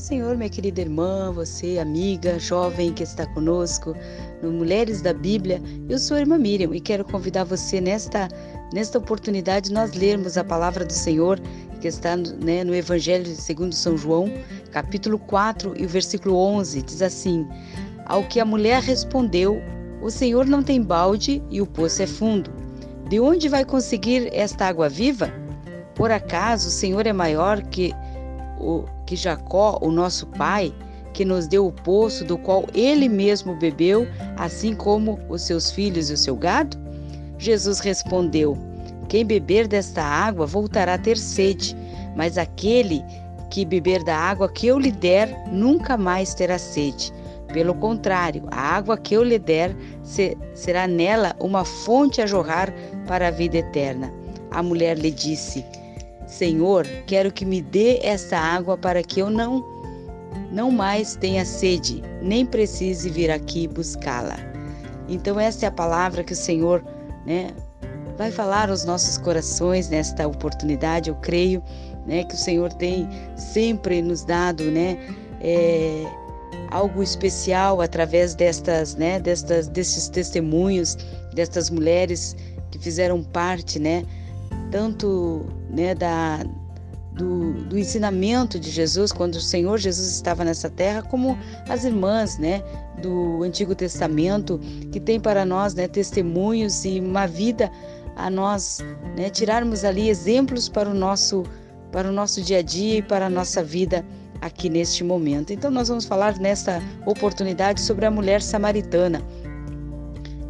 Senhor, minha querida irmã, você, amiga, jovem que está conosco no Mulheres da Bíblia. Eu sou a irmã Miriam e quero convidar você nesta, nesta oportunidade nós lermos a palavra do Senhor que está né, no Evangelho segundo São João, capítulo 4 e o versículo 11, diz assim: Ao que a mulher respondeu, o Senhor não tem balde e o poço é fundo. De onde vai conseguir esta água viva? Por acaso o Senhor é maior que o que Jacó, o nosso pai, que nos deu o poço do qual ele mesmo bebeu, assim como os seus filhos e o seu gado? Jesus respondeu: Quem beber desta água voltará a ter sede, mas aquele que beber da água que eu lhe der nunca mais terá sede. Pelo contrário, a água que eu lhe der será nela uma fonte a jorrar para a vida eterna. A mulher lhe disse: Senhor, quero que me dê esta água para que eu não não mais tenha sede, nem precise vir aqui buscá-la. Então esta é a palavra que o Senhor, né, vai falar aos nossos corações nesta oportunidade. Eu creio, né, que o Senhor tem sempre nos dado, né, é, algo especial através destas, né, destas, desses testemunhos destas mulheres que fizeram parte, né, tanto né, da, do, do, ensinamento de Jesus, quando o Senhor Jesus estava nessa terra, como as irmãs né, do Antigo Testamento, que tem para nós né, testemunhos e uma vida a nós né, tirarmos ali exemplos para o nosso para o nosso dia a dia e para a nossa vida aqui neste momento. Então nós vamos falar nesta oportunidade sobre a mulher samaritana,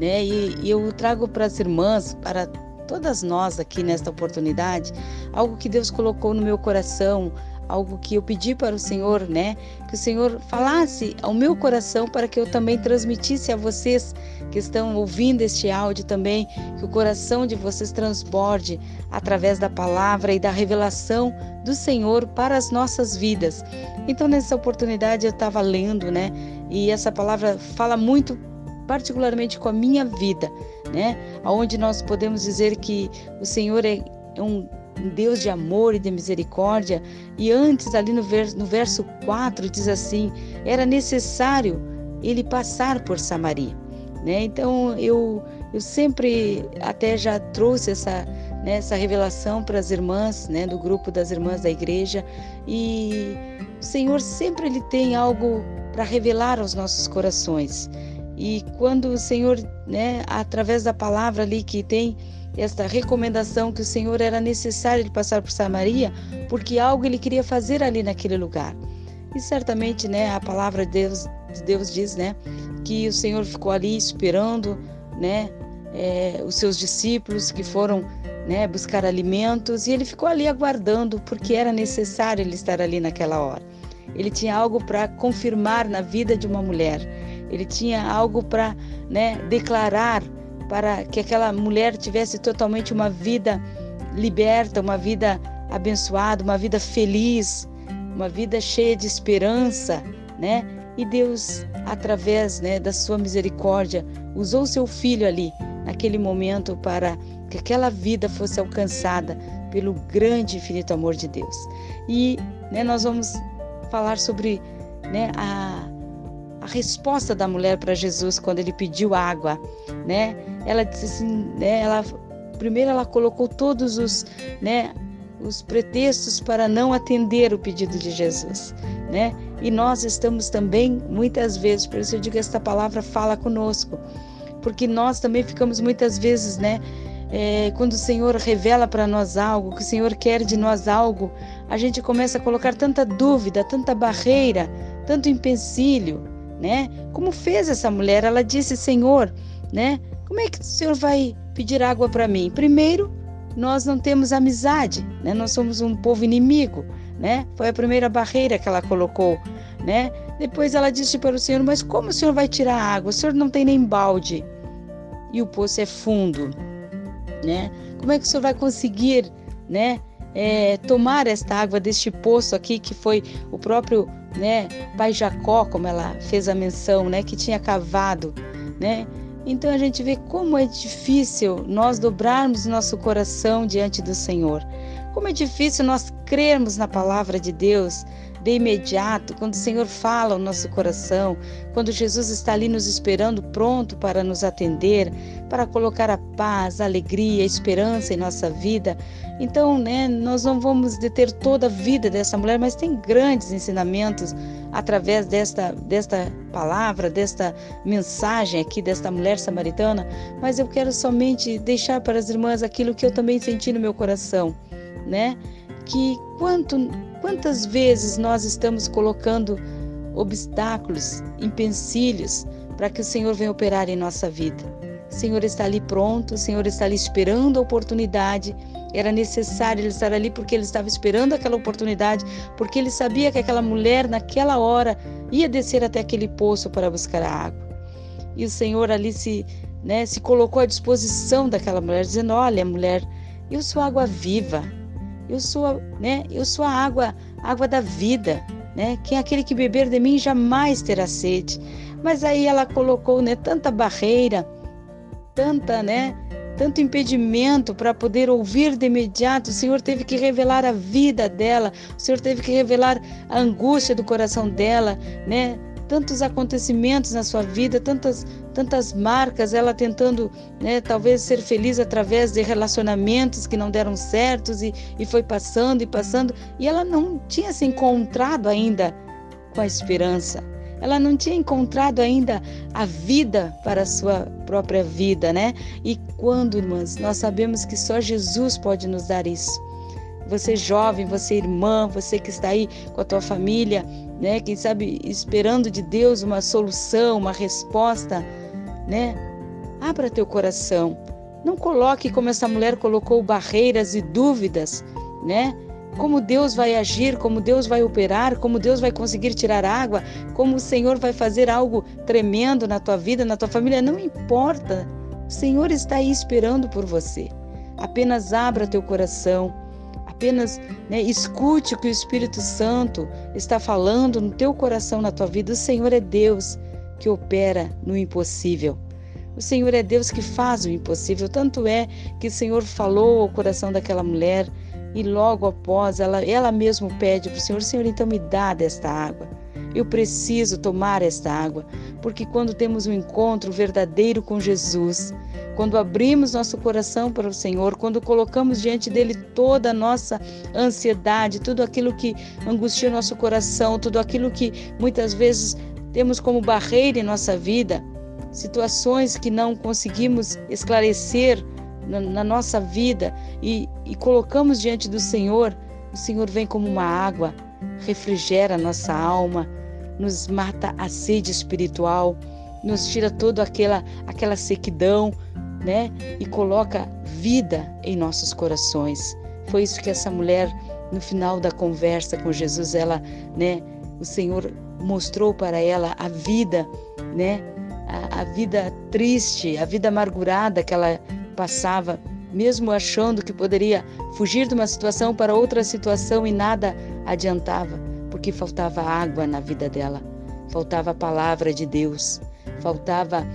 né? E, e eu trago para as irmãs, para todas nós aqui nesta oportunidade, algo que Deus colocou no meu coração, algo que eu pedi para o Senhor, né? Que o Senhor falasse ao meu coração para que eu também transmitisse a vocês que estão ouvindo este áudio também, que o coração de vocês transborde através da palavra e da revelação do Senhor para as nossas vidas. Então, nessa oportunidade eu estava lendo, né? E essa palavra fala muito particularmente com a minha vida, né? Aonde nós podemos dizer que o Senhor é, um Deus de amor e de misericórdia. E antes, ali no verso, no verso 4, diz assim: era necessário ele passar por Samaria. Né? Então, eu, eu sempre até já trouxe essa, né, essa revelação para as irmãs, né, do grupo das irmãs da igreja. E o Senhor sempre ele tem algo para revelar aos nossos corações. E quando o Senhor, né, através da palavra ali que tem esta recomendação que o Senhor era necessário ele passar por Samaria, porque algo ele queria fazer ali naquele lugar. E certamente, né, a palavra de Deus, Deus diz, né, que o Senhor ficou ali esperando, né, é, os seus discípulos que foram, né, buscar alimentos e ele ficou ali aguardando porque era necessário ele estar ali naquela hora. Ele tinha algo para confirmar na vida de uma mulher ele tinha algo para né, declarar para que aquela mulher tivesse totalmente uma vida liberta, uma vida abençoada, uma vida feliz, uma vida cheia de esperança, né? E Deus, através né, da sua misericórdia, usou seu filho ali, naquele momento, para que aquela vida fosse alcançada pelo grande e infinito amor de Deus. E né, nós vamos falar sobre né, a, a resposta da mulher para Jesus quando ele pediu água, né? Ela disse assim, né? Ela primeiro ela colocou todos os, né? Os pretextos para não atender o pedido de Jesus, né? E nós estamos também muitas vezes, por isso eu digo esta palavra fala conosco, porque nós também ficamos muitas vezes, né? É, quando o Senhor revela para nós algo, que o Senhor quer de nós algo, a gente começa a colocar tanta dúvida, tanta barreira, tanto empecilho, né? Como fez essa mulher? Ela disse: Senhor, né? Como é que o Senhor vai pedir água para mim? Primeiro, nós não temos amizade, né? Nós somos um povo inimigo, né? Foi a primeira barreira que ela colocou, né? Depois ela disse para o Senhor: Mas como o Senhor vai tirar água? O Senhor não tem nem balde e o poço é fundo, né? Como é que o Senhor vai conseguir, né? É, tomar esta água deste poço aqui que foi o próprio né, pai Jacó, como ela fez a menção, né, que tinha cavado, né? Então a gente vê como é difícil nós dobrarmos nosso coração diante do Senhor. Como é difícil nós crermos na palavra de Deus, de imediato, quando o Senhor fala ao nosso coração, quando Jesus está ali nos esperando, pronto para nos atender, para colocar a paz, a alegria, a esperança em nossa vida. Então, né, nós não vamos deter toda a vida dessa mulher, mas tem grandes ensinamentos através desta, desta palavra, desta mensagem aqui, desta mulher samaritana. Mas eu quero somente deixar para as irmãs aquilo que eu também senti no meu coração, né? Que quanto Quantas vezes nós estamos colocando obstáculos, empecilhos para que o Senhor venha operar em nossa vida? O Senhor está ali pronto, o Senhor está ali esperando a oportunidade. Era necessário ele estar ali porque ele estava esperando aquela oportunidade, porque ele sabia que aquela mulher, naquela hora, ia descer até aquele poço para buscar a água. E o Senhor ali se, né, se colocou à disposição daquela mulher, dizendo: Olha, mulher, eu sou água viva, eu sou, né? Eu sou a água, água da vida, né? Quem é aquele que beber de mim jamais terá sede. Mas aí ela colocou, né, tanta barreira, tanta, né, tanto impedimento para poder ouvir de imediato. O Senhor teve que revelar a vida dela, o Senhor teve que revelar a angústia do coração dela, né? tantos acontecimentos na sua vida, tantas, tantas marcas, ela tentando, né, talvez ser feliz através de relacionamentos que não deram certos e, e foi passando e passando, e ela não tinha se encontrado ainda com a esperança. Ela não tinha encontrado ainda a vida para a sua própria vida, né? E quando, irmãs, nós sabemos que só Jesus pode nos dar isso. Você jovem, você irmã, você que está aí com a tua família, né? Quem sabe esperando de Deus uma solução, uma resposta, né? Abra teu coração. Não coloque como essa mulher colocou barreiras e dúvidas, né? Como Deus vai agir, como Deus vai operar, como Deus vai conseguir tirar água, como o Senhor vai fazer algo tremendo na tua vida, na tua família, não importa. O Senhor está aí esperando por você. Apenas abra teu coração Apenas né, escute o que o Espírito Santo está falando no teu coração, na tua vida. O Senhor é Deus que opera no impossível. O Senhor é Deus que faz o impossível. Tanto é que o Senhor falou ao coração daquela mulher e logo após ela, ela mesma pede para o Senhor: Senhor, então me dá desta água. Eu preciso tomar esta água, porque quando temos um encontro verdadeiro com Jesus, quando abrimos nosso coração para o Senhor, quando colocamos diante dele toda a nossa ansiedade, tudo aquilo que angustia nosso coração, tudo aquilo que muitas vezes temos como barreira em nossa vida, situações que não conseguimos esclarecer na, na nossa vida e, e colocamos diante do Senhor, o Senhor vem como uma água, refrigera nossa alma, nos mata a sede espiritual, nos tira toda aquela aquela sequidão, né? E coloca vida em nossos corações. Foi isso que essa mulher no final da conversa com Jesus, ela, né, o Senhor mostrou para ela a vida, né? A, a vida triste, a vida amargurada que ela passava, mesmo achando que poderia fugir de uma situação para outra situação e nada adiantava porque faltava água na vida dela, faltava a palavra de Deus, faltava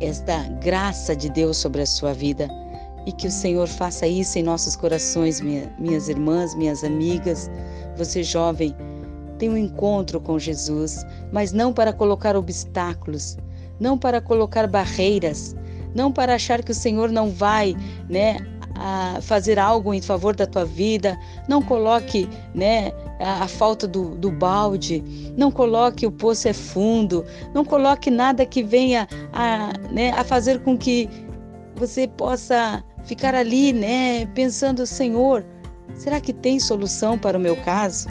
esta graça de Deus sobre a sua vida. E que o Senhor faça isso em nossos corações, minha, minhas irmãs, minhas amigas. Você jovem, tem um encontro com Jesus, mas não para colocar obstáculos, não para colocar barreiras, não para achar que o Senhor não vai, né, fazer algo em favor da tua vida, não coloque né, a, a falta do, do, balde, não coloque o poço é fundo, não coloque nada que venha a, né, a fazer com que você possa ficar ali né, pensando, Senhor, será que tem solução para o meu caso?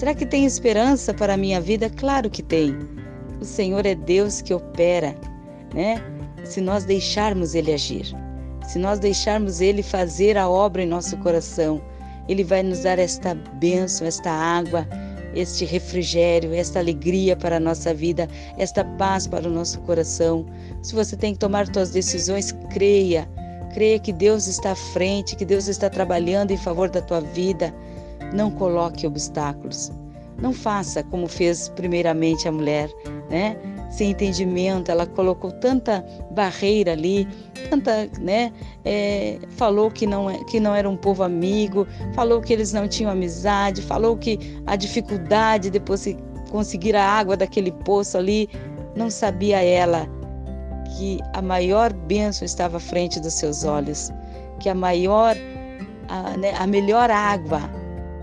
Será que tem esperança para a minha vida? Claro que tem. O Senhor é Deus que opera, né? Se nós deixarmos Ele agir. Se nós deixarmos Ele fazer a obra em nosso coração, Ele vai nos dar esta bênção, esta água, este refrigério, esta alegria para a nossa vida, esta paz para o nosso coração. Se você tem que tomar suas decisões, creia. Creia que Deus está à frente, que Deus está trabalhando em favor da tua vida. Não coloque obstáculos. Não faça como fez primeiramente a mulher, né? sem entendimento, ela colocou tanta barreira ali, tanta, né? É, falou que não, é, que não era um povo amigo, falou que eles não tinham amizade, falou que a dificuldade depois de conseguir a água daquele poço ali, não sabia ela que a maior bênção estava à frente dos seus olhos, que a maior, a, né, a melhor água,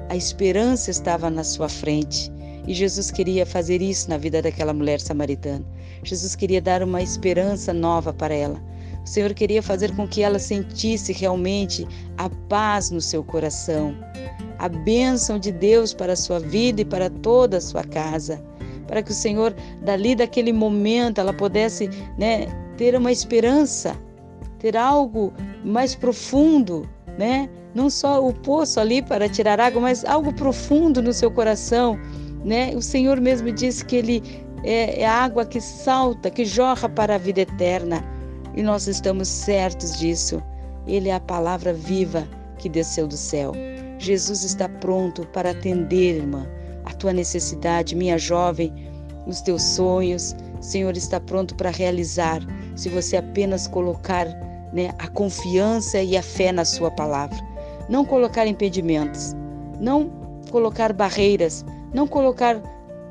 a esperança estava na sua frente. E Jesus queria fazer isso na vida daquela mulher samaritana. Jesus queria dar uma esperança nova para ela. O Senhor queria fazer com que ela sentisse realmente a paz no seu coração, a bênção de Deus para a sua vida e para toda a sua casa, para que o Senhor, dali daquele momento, ela pudesse né, ter uma esperança, ter algo mais profundo, né? Não só o poço ali para tirar água, mas algo profundo no seu coração, né? O Senhor mesmo disse que Ele é, é água que salta, que jorra para a vida eterna. E nós estamos certos disso. Ele é a palavra viva que desceu do céu. Jesus está pronto para atender, irmã, a tua necessidade, minha jovem, os teus sonhos. O Senhor está pronto para realizar, se você apenas colocar né, a confiança e a fé na Sua palavra. Não colocar impedimentos, não colocar barreiras, não colocar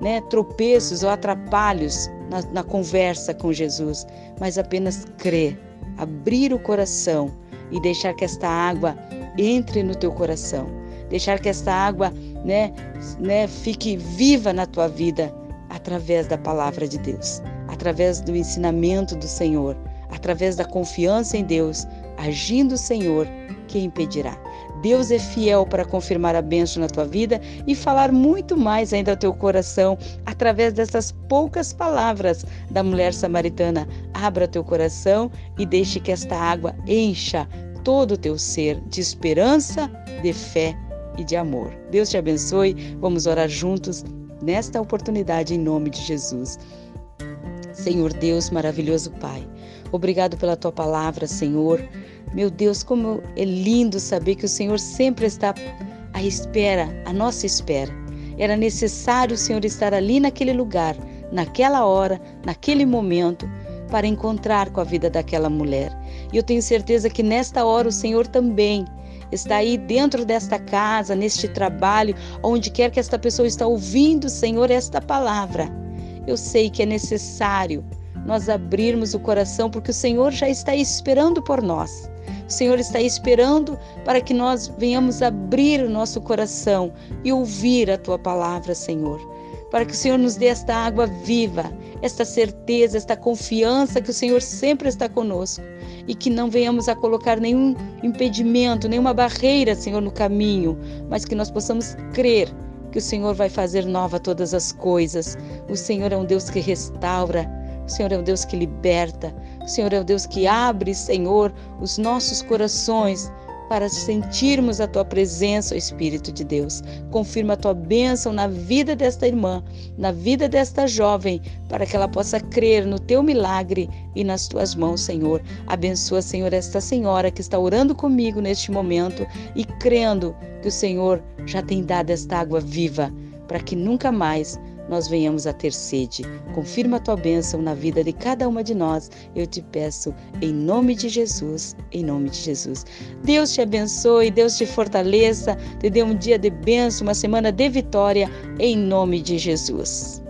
né, tropeços ou atrapalhos na, na conversa com Jesus, mas apenas crer, abrir o coração e deixar que esta água entre no teu coração, deixar que esta água né, né, fique viva na tua vida através da palavra de Deus, através do ensinamento do Senhor, através da confiança em Deus, agindo o Senhor, que impedirá? Deus é fiel para confirmar a bênção na tua vida e falar muito mais ainda ao teu coração através dessas poucas palavras da mulher samaritana. Abra teu coração e deixe que esta água encha todo o teu ser de esperança, de fé e de amor. Deus te abençoe. Vamos orar juntos nesta oportunidade em nome de Jesus. Senhor Deus, maravilhoso Pai, obrigado pela tua palavra, Senhor. Meu Deus, como é lindo saber que o Senhor sempre está à espera, à nossa espera. Era necessário o Senhor estar ali naquele lugar, naquela hora, naquele momento, para encontrar com a vida daquela mulher. E eu tenho certeza que nesta hora o Senhor também está aí dentro desta casa, neste trabalho, onde quer que esta pessoa está ouvindo, Senhor, esta palavra. Eu sei que é necessário nós abrirmos o coração, porque o Senhor já está esperando por nós. O Senhor está esperando para que nós venhamos abrir o nosso coração e ouvir a tua palavra, Senhor. Para que o Senhor nos dê esta água viva, esta certeza, esta confiança que o Senhor sempre está conosco e que não venhamos a colocar nenhum impedimento, nenhuma barreira, Senhor, no caminho, mas que nós possamos crer que o Senhor vai fazer nova todas as coisas. O Senhor é um Deus que restaura, o Senhor é um Deus que liberta, o Senhor é o Deus que abre, Senhor, os nossos corações para sentirmos a tua presença, o Espírito de Deus. Confirma a tua bênção na vida desta irmã, na vida desta jovem, para que ela possa crer no teu milagre e nas tuas mãos, Senhor. Abençoa, Senhor, esta senhora que está orando comigo neste momento e crendo que o Senhor já tem dado esta água viva para que nunca mais nós venhamos a ter sede. Confirma a tua bênção na vida de cada uma de nós. Eu te peço em nome de Jesus, em nome de Jesus. Deus te abençoe, Deus te fortaleça, te dê um dia de bênção, uma semana de vitória, em nome de Jesus.